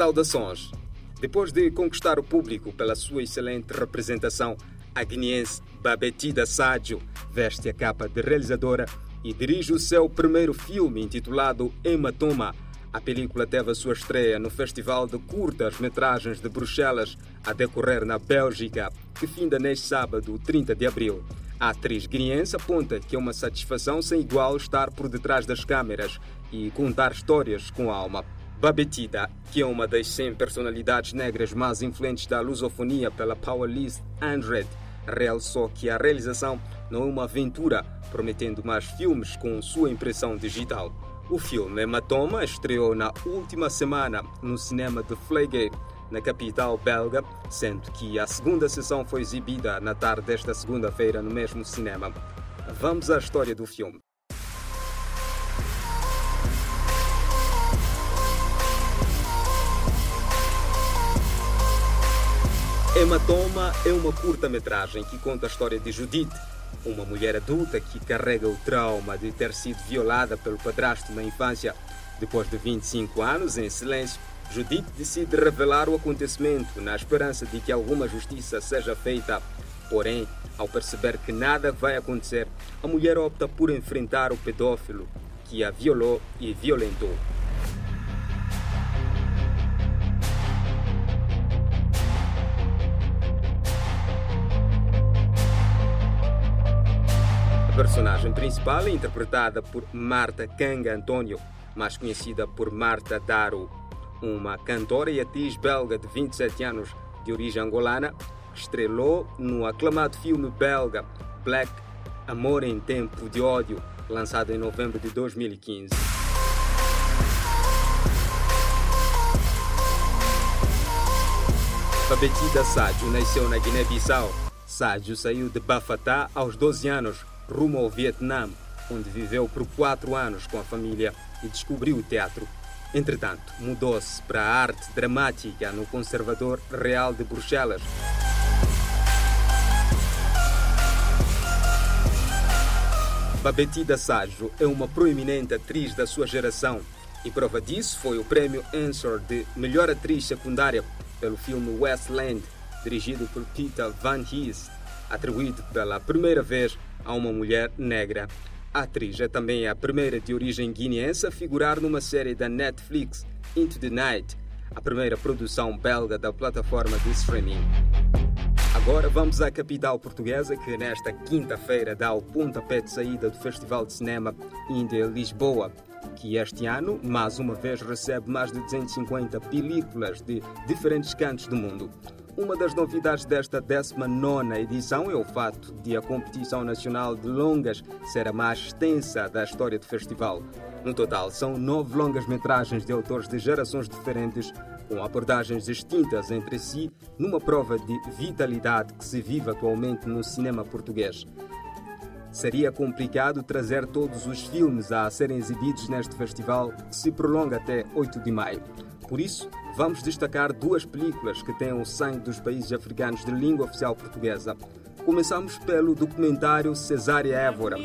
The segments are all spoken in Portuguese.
Saudações! Depois de conquistar o público pela sua excelente representação, a guineense Babetida Sádio veste a capa de realizadora e dirige o seu primeiro filme intitulado Hematoma. A película teve a sua estreia no Festival de Curtas Metragens de Bruxelas, a decorrer na Bélgica, que finda neste sábado, 30 de abril. A atriz guineense aponta que é uma satisfação sem igual estar por detrás das câmeras e contar histórias com alma. Babetida, que é uma das 100 personalidades negras mais influentes da lusofonia pela Powerlist 100, realçou que a realização não é uma aventura, prometendo mais filmes com sua impressão digital. O filme Hematoma estreou na última semana no cinema de Vleugel, na capital belga, sendo que a segunda sessão foi exibida na tarde desta segunda-feira no mesmo cinema. Vamos à história do filme. Hematoma é uma curta-metragem que conta a história de Judith, uma mulher adulta que carrega o trauma de ter sido violada pelo padrasto na infância. Depois de 25 anos em silêncio, Judith decide revelar o acontecimento na esperança de que alguma justiça seja feita. Porém, ao perceber que nada vai acontecer, a mulher opta por enfrentar o pedófilo que a violou e violentou. Personagem principal é interpretada por Marta Kanga António, mais conhecida por Marta Daro, uma cantora e atriz belga de 27 anos, de origem angolana, estrelou no aclamado filme belga Black Amor em Tempo de Ódio, lançado em novembro de 2015. Babetida Sádio nasceu na Guiné-Bissau. Sádio saiu de Bafatá aos 12 anos, rumo ao Vietnã, onde viveu por quatro anos com a família e descobriu o teatro. Entretanto, mudou-se para a arte dramática no Conservador Real de Bruxelas. Babetida Sádio é uma proeminente atriz da sua geração e prova disso foi o prémio Answer de melhor atriz secundária pelo filme Westland, dirigido por Peter Van Hees, atribuído pela primeira vez a uma mulher negra. A atriz é também a primeira de origem guineense a figurar numa série da Netflix, Into the Night, a primeira produção belga da plataforma de streaming. Agora vamos à capital portuguesa que nesta quinta-feira dá o pontapé de saída do Festival de Cinema Índia Lisboa, que este ano, mais uma vez, recebe mais de 250 películas de diferentes cantos do mundo. Uma das novidades desta 19 edição é o fato de a competição nacional de longas ser a mais extensa da história do festival. No total, são nove longas-metragens de autores de gerações diferentes, com abordagens distintas entre si, numa prova de vitalidade que se vive atualmente no cinema português. Seria complicado trazer todos os filmes a serem exibidos neste festival, que se prolonga até 8 de maio. Por isso, vamos destacar duas películas que têm o sangue dos países africanos de língua oficial portuguesa. Começamos pelo documentário Cesária Évora.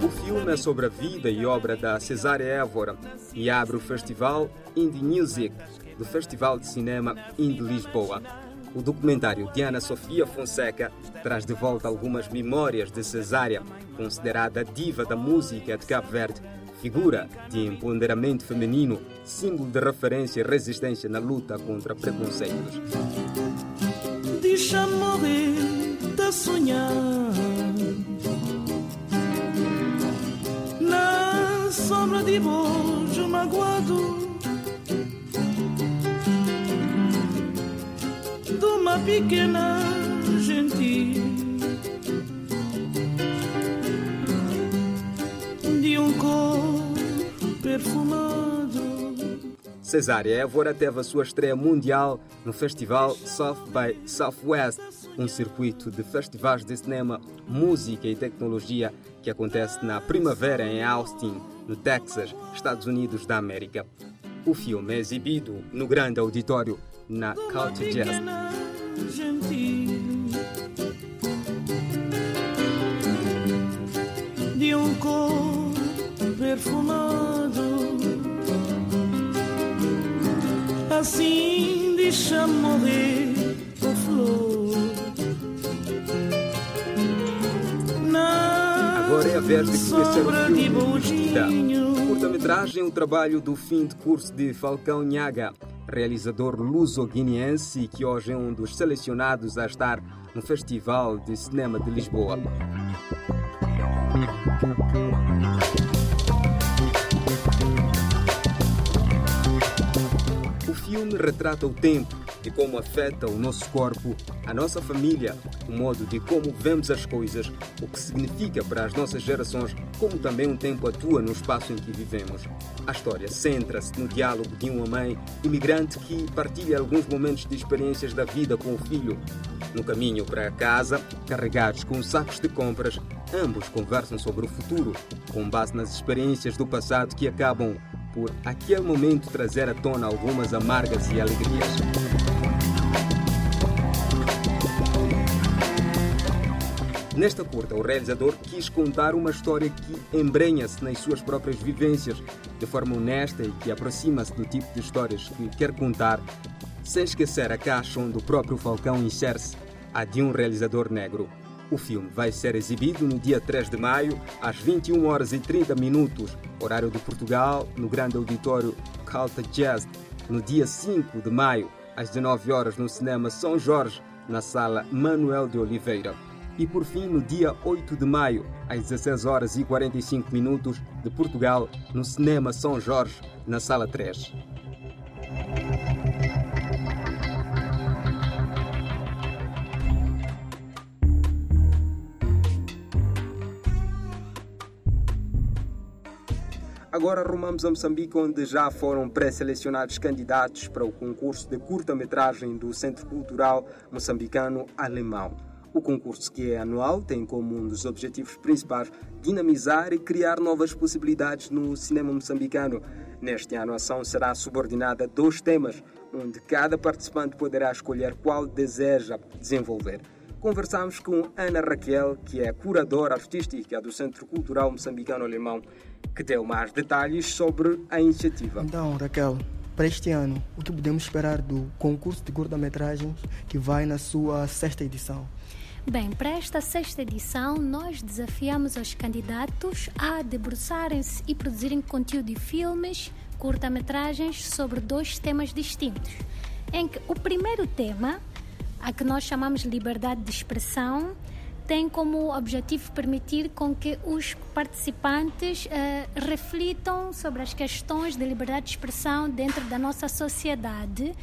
O filme é sobre a vida e obra da Cesária Évora e abre o festival Indie Music, do Festival de Cinema Indie Lisboa. O documentário Diana Sofia Fonseca traz de volta algumas memórias de Cesária, considerada diva da música de Cabo Verde, figura de empoderamento feminino, símbolo de referência e resistência na luta contra preconceitos. Deixa morrer de sonhar na sombra de bojo magoado uma pequena gentil de um corpo perfumado. Cesária Évora teve a sua estreia mundial no festival South by Southwest, um circuito de festivais de cinema, música e tecnologia que acontece na primavera em Austin, no Texas, Estados Unidos da América. O filme é exibido no grande auditório na Culture Jazz. Gentil de um corpo perfumado. Assim deixa morrer o flor. Agora é a vez de conhecer o de filme. Curta-metragem o trabalho do fim de curso de Falcão Nhaga, realizador luso-guineense que hoje é um dos selecionados a estar no Festival de Cinema de Lisboa. O filme retrata o tempo e como afeta o nosso corpo, a nossa família, o modo de como vemos as coisas, o que significa para as nossas gerações, como também o tempo atua no espaço em que vivemos. A história centra-se no diálogo de uma mãe imigrante que partilha alguns momentos de experiências da vida com o filho. No caminho para casa, carregados com sacos de compras, ambos conversam sobre o futuro, com base nas experiências do passado que acabam por, aquele momento, trazer à tona algumas amargas e alegrias. Nesta curta, o realizador quis contar uma história que embrenha-se nas suas próprias vivências, de forma honesta e que aproxima-se do tipo de histórias que quer contar, sem esquecer a caixa onde o próprio Falcão insere-se, a de um realizador negro. O filme vai ser exibido no dia 3 de maio, às 21 horas e 30 minutos, horário de Portugal, no grande auditório Calta Jazz, no dia 5 de maio, às 19 horas no cinema São Jorge, na sala Manuel de Oliveira. E por fim, no dia 8 de maio, às 16 horas e 45 minutos, de Portugal, no cinema São Jorge, na sala 3. Agora arrumamos a Moçambique, onde já foram pré-selecionados candidatos para o concurso de curta-metragem do Centro Cultural Moçambicano Alemão. O concurso, que é anual, tem como um dos objetivos principais dinamizar e criar novas possibilidades no cinema moçambicano. Neste ano, a ação será subordinada a dois temas, onde cada participante poderá escolher qual deseja desenvolver. Conversamos com Ana Raquel, que é curadora artística do Centro Cultural Moçambicano Alemão, que deu mais detalhes sobre a iniciativa. Então, Raquel, para este ano, o que podemos esperar do concurso de curta-metragens que vai na sua sexta edição? Bem, para esta sexta edição, nós desafiamos os candidatos a debruçarem-se e produzirem conteúdo de filmes, curta-metragens sobre dois temas distintos. Em que o primeiro tema, a que nós chamamos liberdade de expressão, tem como objetivo permitir com que os participantes eh, reflitam sobre as questões de liberdade de expressão dentro da nossa sociedade.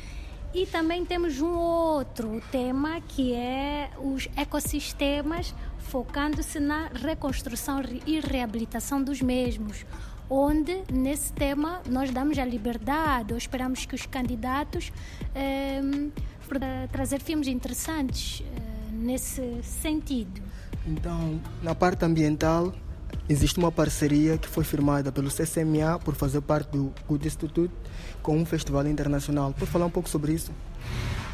E também temos um outro tema que é os ecossistemas, focando-se na reconstrução e reabilitação dos mesmos, onde nesse tema nós damos a liberdade ou esperamos que os candidatos eh, trazer filmes interessantes eh, nesse sentido. Então, na parte ambiental, existe uma parceria que foi firmada pelo CCMA por fazer parte do Good Institute com um festival internacional. Pode falar um pouco sobre isso?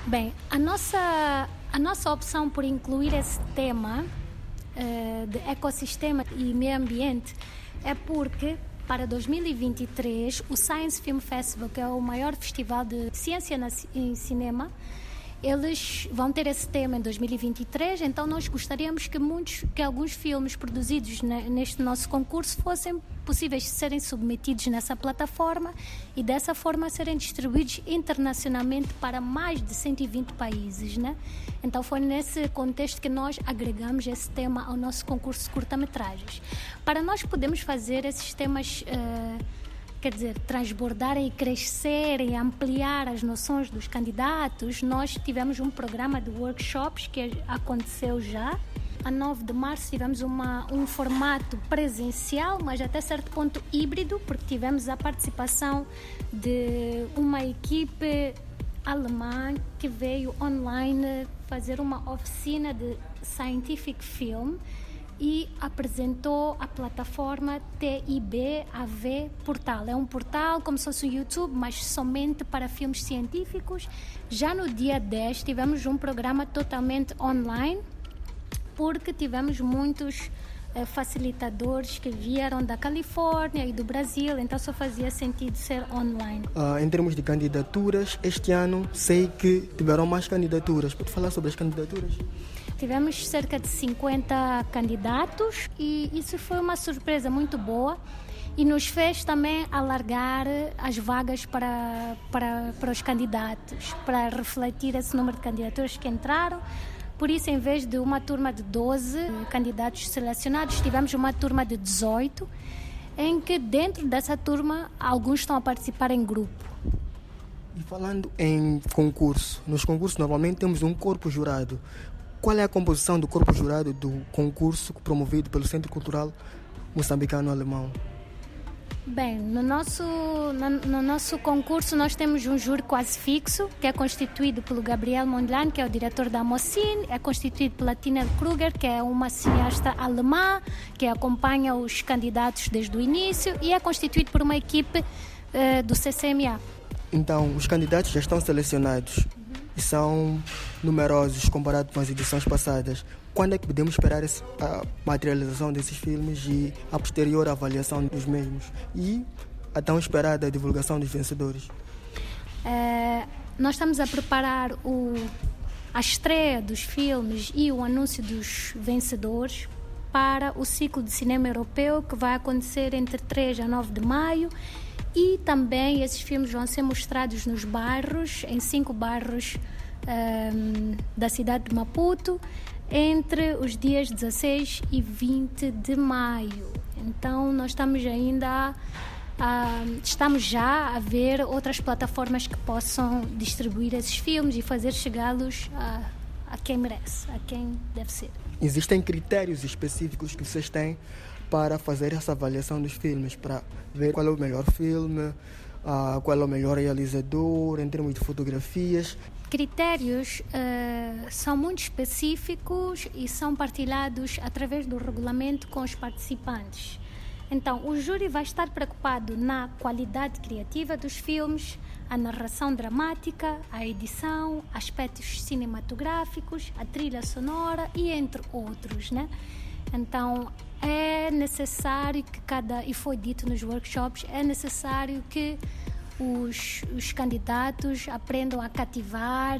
Bem, a nossa, a nossa opção por incluir esse tema uh, de ecossistema e meio ambiente é porque para 2023 o Science Film Festival, que é o maior festival de ciência em cinema, eles vão ter esse tema em 2023, então nós gostaríamos que muitos, que alguns filmes produzidos neste nosso concurso fossem possíveis de serem submetidos nessa plataforma e dessa forma serem distribuídos internacionalmente para mais de 120 países, né? Então foi nesse contexto que nós agregamos esse tema ao nosso concurso de curta-metragens. Para nós podermos fazer esses temas uh, quer dizer, transbordarem e crescerem, ampliar as noções dos candidatos, nós tivemos um programa de workshops que aconteceu já. A 9 de março tivemos uma, um formato presencial, mas até certo ponto híbrido, porque tivemos a participação de uma equipe alemã que veio online fazer uma oficina de scientific film e apresentou a plataforma TIB-AV Portal. É um portal como se fosse um YouTube, mas somente para filmes científicos. Já no dia 10 tivemos um programa totalmente online, porque tivemos muitos eh, facilitadores que vieram da Califórnia e do Brasil, então só fazia sentido ser online. Uh, em termos de candidaturas, este ano sei que tiveram mais candidaturas. Pode falar sobre as candidaturas? Tivemos cerca de 50 candidatos e isso foi uma surpresa muito boa e nos fez também alargar as vagas para, para, para os candidatos, para refletir esse número de candidaturas que entraram. Por isso, em vez de uma turma de 12 candidatos selecionados, tivemos uma turma de 18, em que dentro dessa turma alguns estão a participar em grupo. E falando em concurso, nos concursos normalmente temos um corpo jurado. Qual é a composição do corpo jurado do concurso promovido pelo Centro Cultural Moçambicano Alemão? Bem, no nosso, no, no, nosso concurso nós temos um júri quase fixo, que é constituído pelo Gabriel Mondlane, que é o diretor da Mocine, é constituído pela Tina Kruger, que é uma cineasta alemã, que acompanha os candidatos desde o início, e é constituído por uma equipe uh, do CCMA. Então, os candidatos já estão selecionados e são numerosos comparado com as edições passadas. Quando é que podemos esperar a materialização desses filmes e a posterior avaliação dos mesmos? E a tão esperada divulgação dos vencedores? É, nós estamos a preparar o, a estreia dos filmes e o anúncio dos vencedores para o ciclo de cinema europeu que vai acontecer entre 3 a 9 de maio e também esses filmes vão ser mostrados nos bairros, em cinco bairros um, da cidade de Maputo, entre os dias 16 e 20 de maio. Então, nós estamos ainda a, estamos já a ver outras plataformas que possam distribuir esses filmes e fazer chegá-los a, a quem merece, a quem deve ser. Existem critérios específicos que vocês têm para fazer essa avaliação dos filmes, para ver qual é o melhor filme, uh, qual é o melhor realizador em termos de fotografias. Critérios uh, são muito específicos e são partilhados através do regulamento com os participantes. Então, o júri vai estar preocupado na qualidade criativa dos filmes, a narração dramática, a edição, aspectos cinematográficos, a trilha sonora e entre outros, né? Então, é necessário que cada, e foi dito nos workshops, é necessário que os, os candidatos aprendam a cativar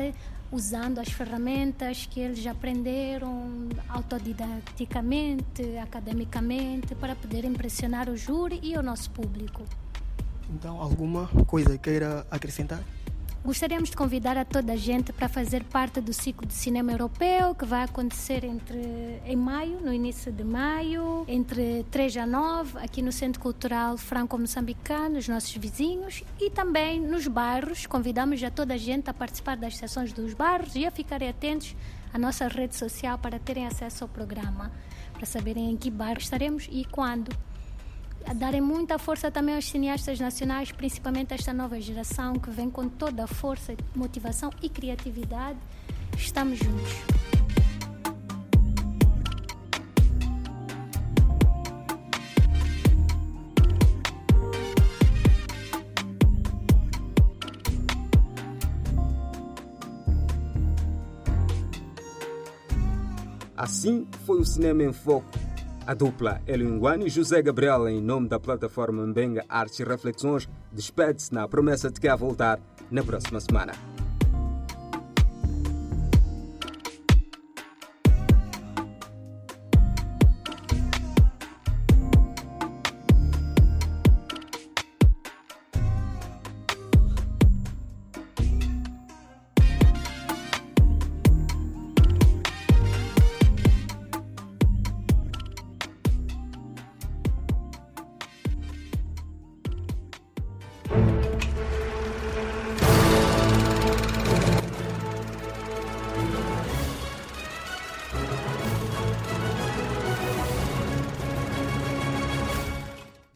usando as ferramentas que eles aprenderam autodidaticamente, academicamente, para poder impressionar o júri e o nosso público. Então, alguma coisa queira acrescentar? Gostaríamos de convidar a toda a gente para fazer parte do ciclo de cinema europeu que vai acontecer entre em maio, no início de maio, entre 3 a 9, aqui no Centro Cultural Franco-Moçambicano, os nossos vizinhos, e também nos bairros. Convidamos a toda a gente a participar das sessões dos bairros e a ficarem atentos à nossa rede social para terem acesso ao programa, para saberem em que bairro estaremos e quando darem muita força também aos cineastas nacionais, principalmente esta nova geração que vem com toda a força, motivação e criatividade. Estamos juntos. Assim foi o Cinema em Foco a dupla Elinguani e José Gabriel, em nome da plataforma Mbenga Artes e Reflexões, despede-se na promessa de que a voltar na próxima semana.